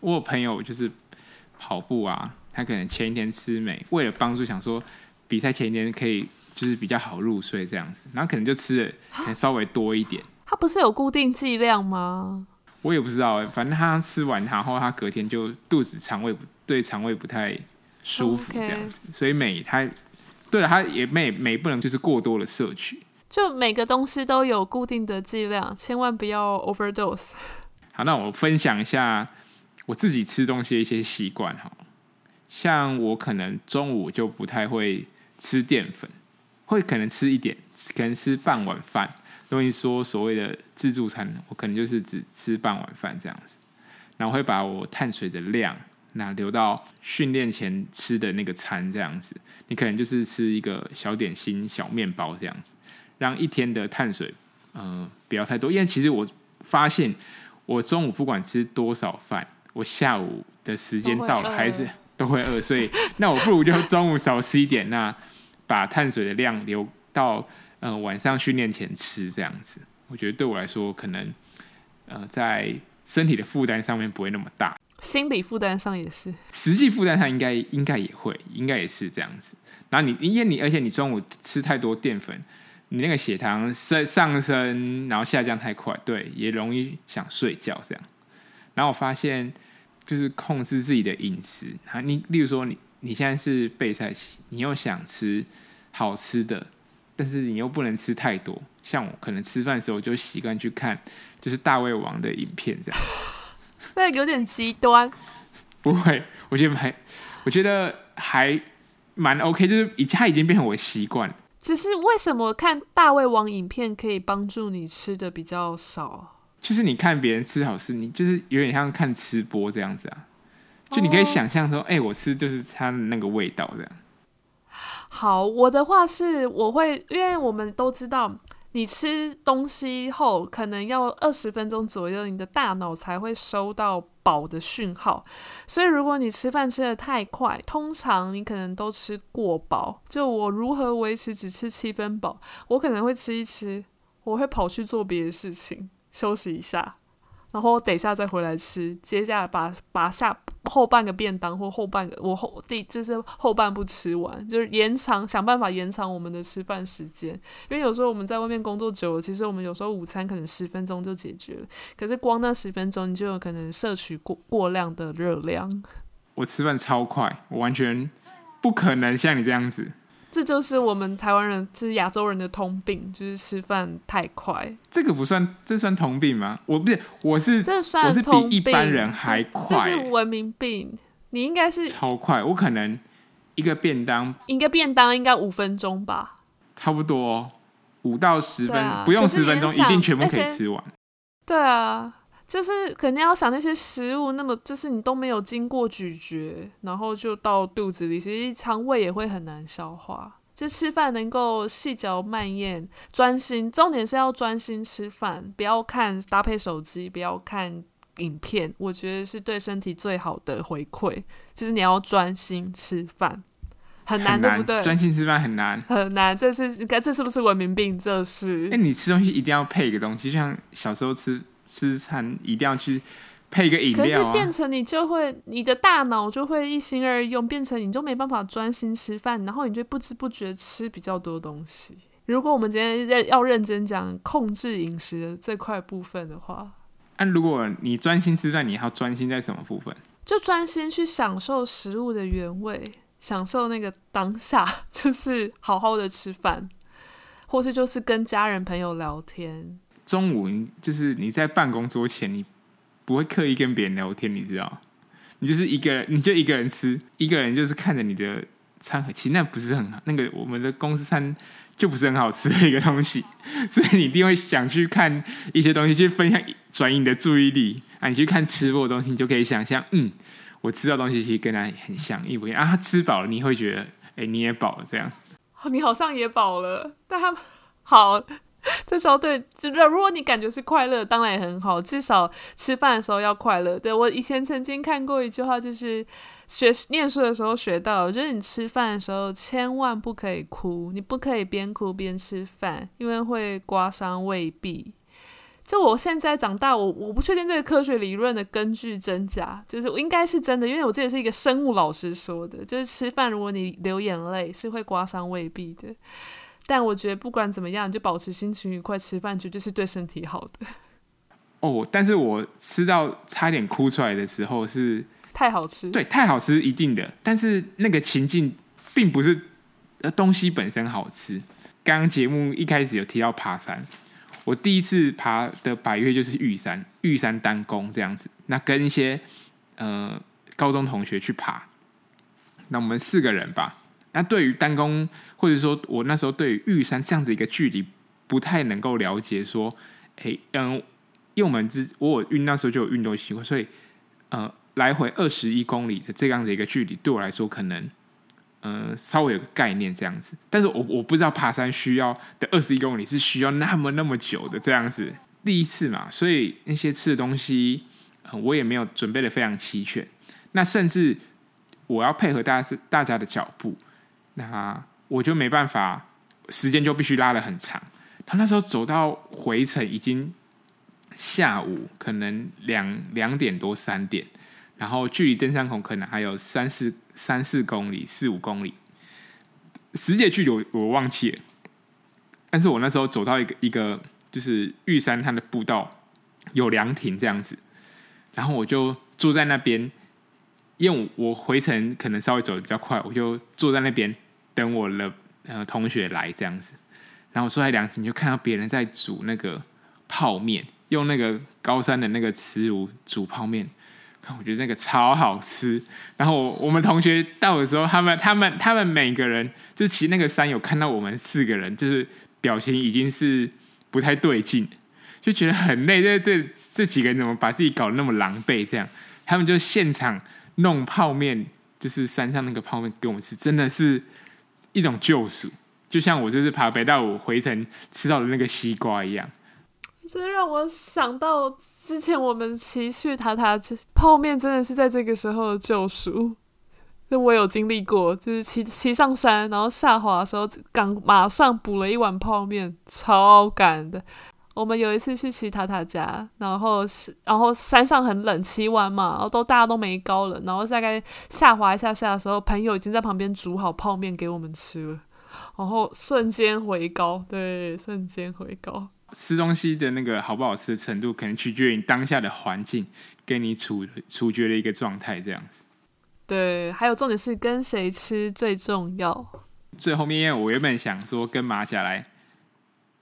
我有朋友就是跑步啊，他可能前一天吃美，为了帮助想说比赛前一天可以就是比较好入睡这样子，然后可能就吃的 *gasps* 可能稍微多一点。他不是有固定剂量吗？我也不知道哎，反正他吃完然后他隔天就肚子肠胃不对，肠胃不太舒服这样子.所以镁他对了，他也镁镁不能就是过多的摄取。就每个东西都有固定的剂量，千万不要 overdose。*laughs* 好，那我分享一下我自己吃东西的一些习惯哈。像我可能中午就不太会吃淀粉，会可能吃一点，可能吃半碗饭。容易说所谓的自助餐，我可能就是只吃半碗饭这样子。然后会把我碳水的量那留到训练前吃的那个餐这样子。你可能就是吃一个小点心、小面包这样子。让一天的碳水，嗯、呃，不要太多，因为其实我发现，我中午不管吃多少饭，我下午的时间到了还是 *laughs* 都会饿，所以那我不如就中午少吃一点，那把碳水的量留到嗯、呃、晚上训练前吃，这样子，我觉得对我来说可能，呃，在身体的负担上面不会那么大，心理负担上也是，实际负担上应该应该也会，应该也是这样子。然后你因为你而且你中午吃太多淀粉。你那个血糖升上升，然后下降太快，对，也容易想睡觉这样。然后我发现，就是控制自己的饮食啊，你例如说你你现在是备赛期，你又想吃好吃的，但是你又不能吃太多。像我可能吃饭的时候就习惯去看，就是大胃王的影片这样。那有点极端。不会，我觉得还，我觉得还蛮 OK，就是已它已经变成我的习惯。只是为什么看大胃王影片可以帮助你吃的比较少？就是你看别人吃好吃，你就是有点像看吃播这样子啊。就你可以想象说，哎、oh. 欸，我吃就是它的那个味道这样。好，我的话是我会，因为我们都知道。你吃东西后，可能要二十分钟左右，你的大脑才会收到饱的讯号。所以，如果你吃饭吃的太快，通常你可能都吃过饱。就我如何维持只吃七分饱？我可能会吃一吃，我会跑去做别的事情，休息一下。然后等一下再回来吃，接下来把把下后半个便当或后半个我后第就是后半部吃完，就是延长想办法延长我们的吃饭时间。因为有时候我们在外面工作久了，其实我们有时候午餐可能十分钟就解决了，可是光那十分钟你就有可能摄取过过量的热量。我吃饭超快，我完全不可能像你这样子。这就是我们台湾人，就是亚洲人的通病，就是吃饭太快。这个不算，这算通病吗？我不是，我是，这算，我是比一般人还快，这是文明病。你应该是超快，我可能一个便当，一个便当应该五分钟吧，差不多五到十分，啊、不用十分钟，一定全部可以吃完。对啊。就是肯定要想那些食物，那么就是你都没有经过咀嚼，然后就到肚子里，其实肠胃也会很难消化。就吃饭能够细嚼慢咽、专心，重点是要专心吃饭，不要看搭配手机，不要看影片。我觉得是对身体最好的回馈，就是你要专心吃饭。很难，对不对？专心吃饭很难，很难。这是，你看，这是不是文明病？这是。哎、欸，你吃东西一定要配一个东西，就像小时候吃吃餐一定要去配一个饮料、啊、可是变成你就会，你的大脑就会一心二用，变成你就没办法专心吃饭，然后你就不知不觉吃比较多东西。如果我们今天认要认真讲控制饮食的这块部分的话，那、啊、如果你专心吃饭，你要专心在什么部分？就专心去享受食物的原味。享受那个 *laughs* 当下，就是好好的吃饭，或是就是跟家人朋友聊天。中午就是你在办公桌前，你不会刻意跟别人聊天，你知道？你就是一个人，你就一个人吃，一个人就是看着你的餐盒。其实那不是很好，那个我们的公司餐就不是很好吃的一个东西，*laughs* 所以你一定会想去看一些东西，去分享，转移你的注意力啊。你去看吃播的东西，你就可以想象，嗯。我吃到东西其实跟他很像，一模一样啊。他吃饱了，你会觉得，哎、你也饱了这样。你好像也饱了，但他好，*laughs* 这时候对，就是如果你感觉是快乐，当然也很好。至少吃饭的时候要快乐。对，我以前曾经看过一句话，就是学念书的时候学到，我觉得你吃饭的时候千万不可以哭，你不可以边哭边吃饭，因为会刮伤胃壁。就我现在长大，我我不确定这个科学理论的根据真假，就是应该是真的，因为我记得是一个生物老师说的，就是吃饭如果你流眼泪是会刮伤胃壁的。但我觉得不管怎么样，你就保持心情愉快，吃饭绝对是对身体好的。*laughs* 哦，但是我吃到差点哭出来的时候是太好吃，对，太好吃一定的，但是那个情境并不是呃东西本身好吃。刚刚节目一开始有提到爬山。我第一次爬的百岳就是玉山，玉山单攻这样子。那跟一些呃高中同学去爬，那我们四个人吧。那对于单攻，或者说我那时候对于玉山这样子一个距离不太能够了解，说，哎，嗯，因为我们之我有运那时候就有运动习惯，所以呃来回二十一公里的这样的一个距离，对我来说可能。呃，稍微有个概念这样子，但是我我不知道爬山需要的二十一公里是需要那么那么久的这样子，第一次嘛，所以那些吃的东西，我也没有准备的非常齐全。那甚至我要配合大家大家的脚步，那我就没办法，时间就必须拉得很长。他那时候走到回程已经下午可能两两点多三点。然后距离登山口可能还有三四三四公里，四五公里，实际距离我我忘记了。但是我那时候走到一个一个就是玉山它的步道有凉亭这样子，然后我就坐在那边，因为我回程可能稍微走的比较快，我就坐在那边等我的呃同学来这样子。然后坐在凉亭就看到别人在煮那个泡面，用那个高山的那个瓷炉煮泡面。我觉得那个超好吃，然后我们同学到的时候，他们、他们、他们每个人，就骑那个山友看到我们四个人，就是表情已经是不太对劲，就觉得很累。这、这、这几个人怎么把自己搞得那么狼狈？这样，他们就现场弄泡面，就是山上那个泡面给我们吃，真的是一种救赎，就像我这次爬北大五回程吃到的那个西瓜一样。这让我想到之前我们骑去塔塔泡面，真的是在这个时候的救赎。就我有经历过，就是骑骑上山，然后下滑的时候，刚马上补了一碗泡面，超赶的。我们有一次去骑塔塔家，然后是然后山上很冷，骑完嘛，然后都大家都没高了，然后大概下滑一下下的时候，朋友已经在旁边煮好泡面给我们吃了，然后瞬间回高，对，瞬间回高。吃东西的那个好不好吃的程度，可能取决于你当下的环境跟你处处决的一个状态，这样子。对，还有重点是跟谁吃最重要。最后面，因为我原本想说跟马甲来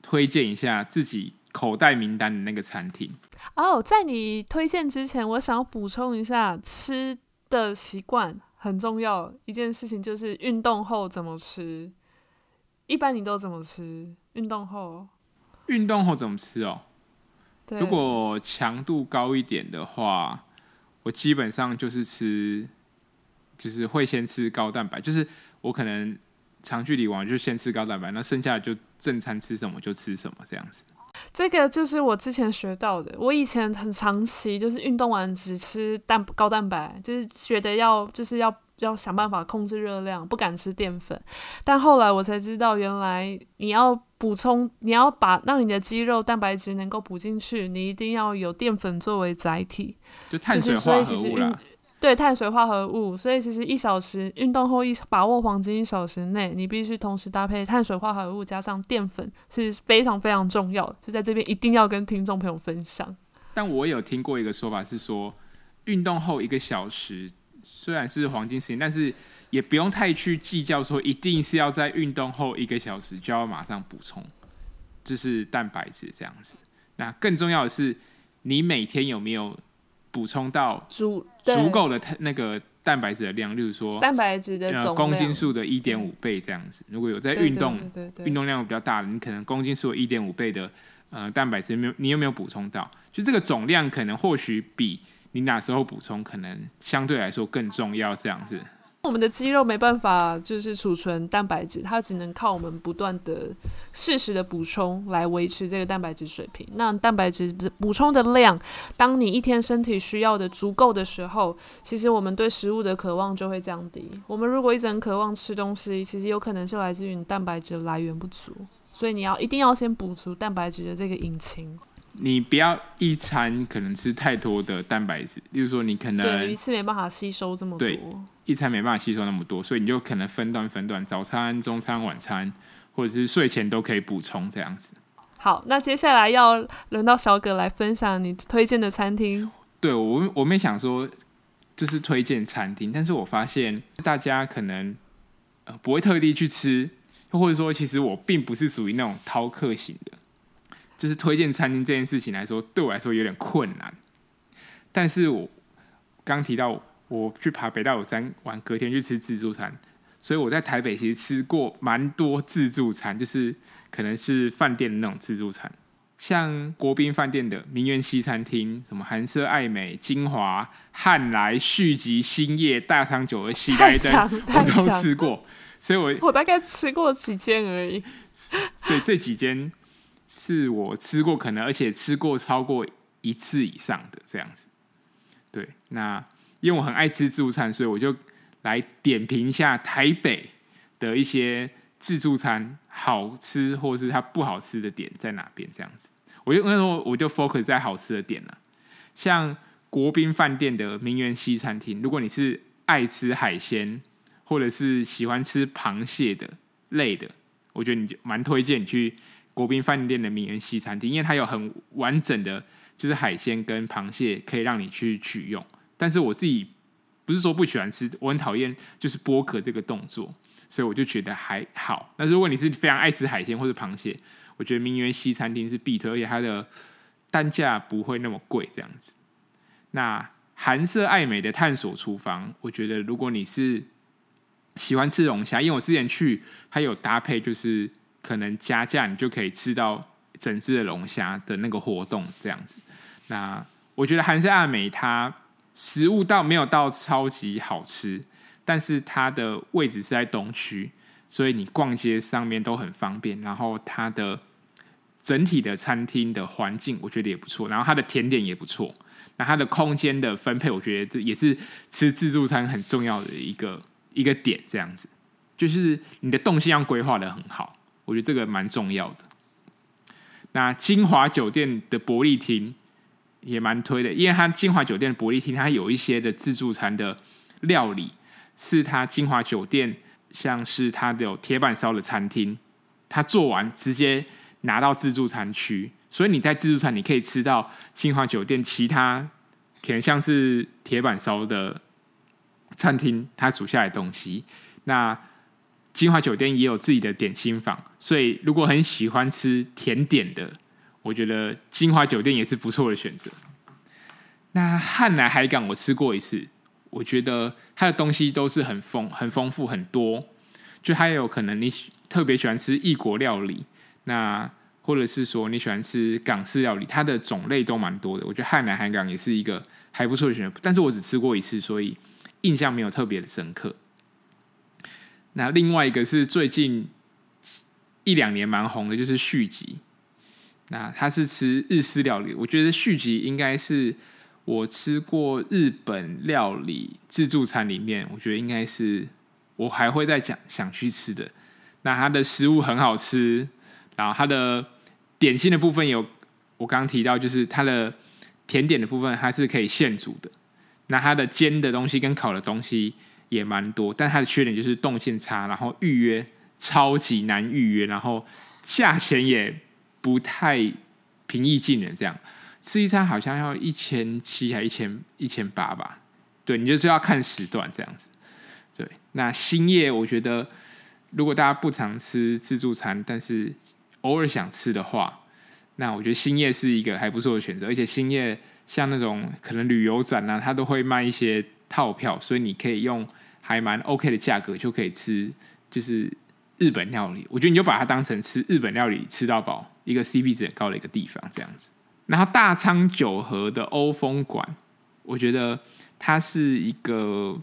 推荐一下自己口袋名单的那个餐厅。哦，在你推荐之前，我想要补充一下，吃的习惯很重要一件事情，就是运动后怎么吃。一般你都怎么吃？运动后？运动后怎么吃哦？如果强度高一点的话，我基本上就是吃，就是会先吃高蛋白，就是我可能长距离玩就先吃高蛋白，那剩下的就正餐吃什么就吃什么这样子。这个就是我之前学到的。我以前很长期就是运动完只吃蛋高蛋白，就是觉得要就是要要想办法控制热量，不敢吃淀粉。但后来我才知道，原来你要补充，你要把让你的肌肉蛋白质能够补进去，你一定要有淀粉作为载体，就碳水化合物啦。对碳水化合物，所以其实一小时运动后一把握黄金一小时内，你必须同时搭配碳水化合物加上淀粉，是非常非常重要的。就在这边一定要跟听众朋友分享。但我有听过一个说法是说，运动后一个小时虽然是黄金时间，但是也不用太去计较说一定是要在运动后一个小时就要马上补充，就是蛋白质这样子。那更重要的是，你每天有没有？补充到足足够的那个蛋白质的量，例如说蛋白质的总公斤数的一点五倍这样子。如果有在运动，运动量比较大的，你可能公斤数一点五倍的呃蛋白质没有，你有没有补充到？就这个总量可能或许比你哪时候补充可能相对来说更重要这样子。我们的肌肉没办法就是储存蛋白质，它只能靠我们不断的适时的补充来维持这个蛋白质水平。那蛋白质补充的量，当你一天身体需要的足够的时候，其实我们对食物的渴望就会降低。我们如果一直很渴望吃东西，其实有可能是来自于你蛋白质来源不足，所以你要一定要先补足蛋白质的这个引擎。你不要一餐可能吃太多的蛋白质，例如说你可能一次没办法吸收这么多。一餐没办法吸收那么多，所以你就可能分段分段，早餐、中餐、晚餐，或者是睡前都可以补充这样子。好，那接下来要轮到小葛来分享你推荐的餐厅。对，我我没想说就是推荐餐厅，但是我发现大家可能呃不会特地去吃，或者说其实我并不是属于那种饕客型的，就是推荐餐厅这件事情来说，对我来说有点困难。但是我刚提到。我去爬北大武山玩，隔天去吃自助餐，所以我在台北其实吃过蛮多自助餐，就是可能是饭店的那种自助餐，像国宾饭店的名媛西餐厅，什么韩舍、爱美、金华、汉来、续集、兴业、大昌九和西来珍，我都吃过，所以我我大概吃过几间而已，所以这几间是我吃过可能而且吃过超过一次以上的这样子，对，那。因为我很爱吃自助餐，所以我就来点评一下台北的一些自助餐好吃或是它不好吃的点在哪边。这样子，我就那时候我就 focus 在好吃的点了。像国宾饭店的名媛西餐厅，如果你是爱吃海鲜或者是喜欢吃螃蟹的类的，我觉得你就蛮推荐你去国宾饭店的名媛西餐厅，因为它有很完整的，就是海鲜跟螃蟹可以让你去取用。但是我自己不是说不喜欢吃，我很讨厌就是剥壳这个动作，所以我就觉得还好。那如果你是非常爱吃海鲜或者螃蟹，我觉得名媛西餐厅是必推，而且它的单价不会那么贵，这样子。那韩式爱美的探索厨房，我觉得如果你是喜欢吃龙虾，因为我之前去，它有搭配，就是可能加价你就可以吃到整只的龙虾的那个活动，这样子。那我觉得韩式爱美它。食物倒没有到超级好吃，但是它的位置是在东区，所以你逛街上面都很方便。然后它的整体的餐厅的环境，我觉得也不错。然后它的甜点也不错。那它的空间的分配，我觉得这也是吃自助餐很重要的一个一个点。这样子，就是你的动线要规划得很好，我觉得这个蛮重要的。那金华酒店的伯利厅。也蛮推的，因为它金华酒店的伯利厅，它有一些的自助餐的料理，是它金华酒店像是它的有铁板烧的餐厅，它做完直接拿到自助餐区，所以你在自助餐你可以吃到金华酒店其他可能像是铁板烧的餐厅它煮下来的东西。那金华酒店也有自己的点心房，所以如果很喜欢吃甜点的。我觉得金华酒店也是不错的选择。那汉南海港我吃过一次，我觉得它的东西都是很丰、很丰富、很多。就还有可能你特别喜欢吃异国料理，那或者是说你喜欢吃港式料理，它的种类都蛮多的。我觉得汉南海港也是一个还不错的选择，但是我只吃过一次，所以印象没有特别的深刻。那另外一个是最近一两年蛮红的，就是续集。那他是吃日式料理，我觉得续集应该是我吃过日本料理自助餐里面，我觉得应该是我还会再讲想去吃的。那它的食物很好吃，然后它的点心的部分有我刚刚提到，就是它的甜点的部分它是可以现煮的。那它的煎的东西跟烤的东西也蛮多，但它的缺点就是动线差，然后预约超级难预约，然后价钱也不太平易近人。这样吃一餐好像要一千七还一千一千八吧？对，你就是要看时段这样子。对，那欣叶我觉得。如果大家不常吃自助餐，但是偶尔想吃的话，那我觉得欣叶是一个还不错的选择。而且欣叶像那种可能旅游展啊，它都会卖一些套票，所以你可以用还蛮 OK 的价格就可以吃，就是日本料理。我觉得你就把它当成吃日本料理吃到饱，一个 CP 值很高的一个地方这样子。然后大仓九和的欧风馆，我觉得它是一个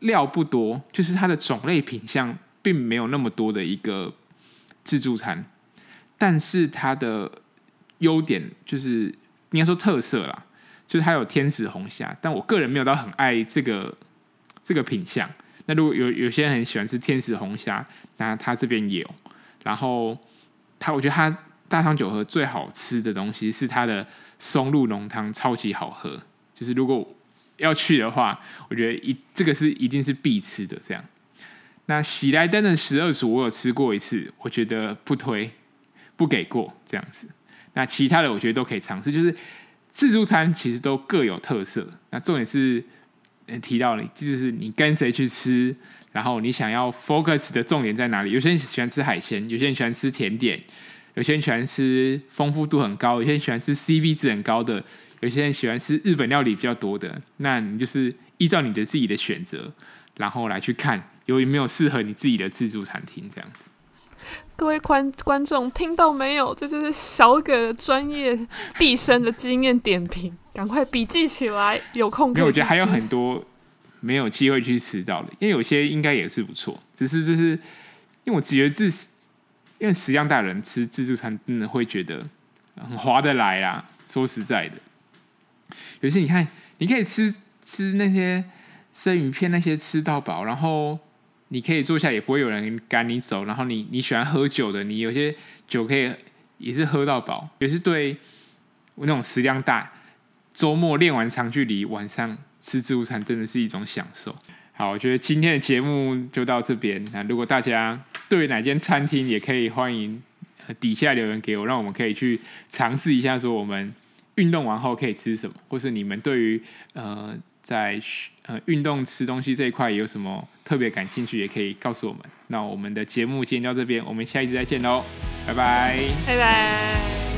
料不多，就是它的种类品相。并没有那么多的一个自助餐，但是它的优点就是应该说特色啦，就是它有天使红虾，但我个人没有到很爱这个这个品相。那如果有有些人很喜欢吃天使红虾，那他这边有。然后他我觉得他大汤酒和最好吃的东西是他的松露浓汤，超级好喝。就是如果要去的话，我觉得一这个是一定是必吃的这样。那喜来登的十二组我有吃过一次，我觉得不推，不给过这样子。那其他的我觉得都可以尝试，就是自助餐其实都各有特色。那重点是提到了，就是你跟谁去吃，然后你想要 focus 的重点在哪里？有些人喜欢吃海鲜，有些人喜欢吃甜点，有些人喜欢吃丰富度很高，有些人喜欢吃 CP 值很高的，有些人喜欢吃日本料理比较多的。那你就是依照你的自己的选择，然后来去看。有没有适合你自己的自助餐厅这样子？各位观观众听到没有？这就是小葛专业毕生的经验点评，赶快笔记起来，有空。因为我觉得还有很多没有机会去吃到的，因为有些应该也是不错。只是就是因为我觉得自因为食量大人吃自助餐真的会觉得很划得来啦。说实在的，有些你看，你可以吃吃那些生鱼片，那些吃到饱，然后。你可以坐下，也不会有人赶你走。然后你你喜欢喝酒的，你有些酒可以也是喝到饱，也是对我那种食量大，周末练完长距离，晚上吃自助餐真的是一种享受。好，我觉得今天的节目就到这边。那如果大家对哪间餐厅，也可以欢迎底下留言给我，让我们可以去尝试一下，说我们运动完后可以吃什么，或是你们对于呃。在呃运动吃东西这一块有什么特别感兴趣，也可以告诉我们。那我们的节目今天到这边，我们下一次再见喽，拜拜，拜拜。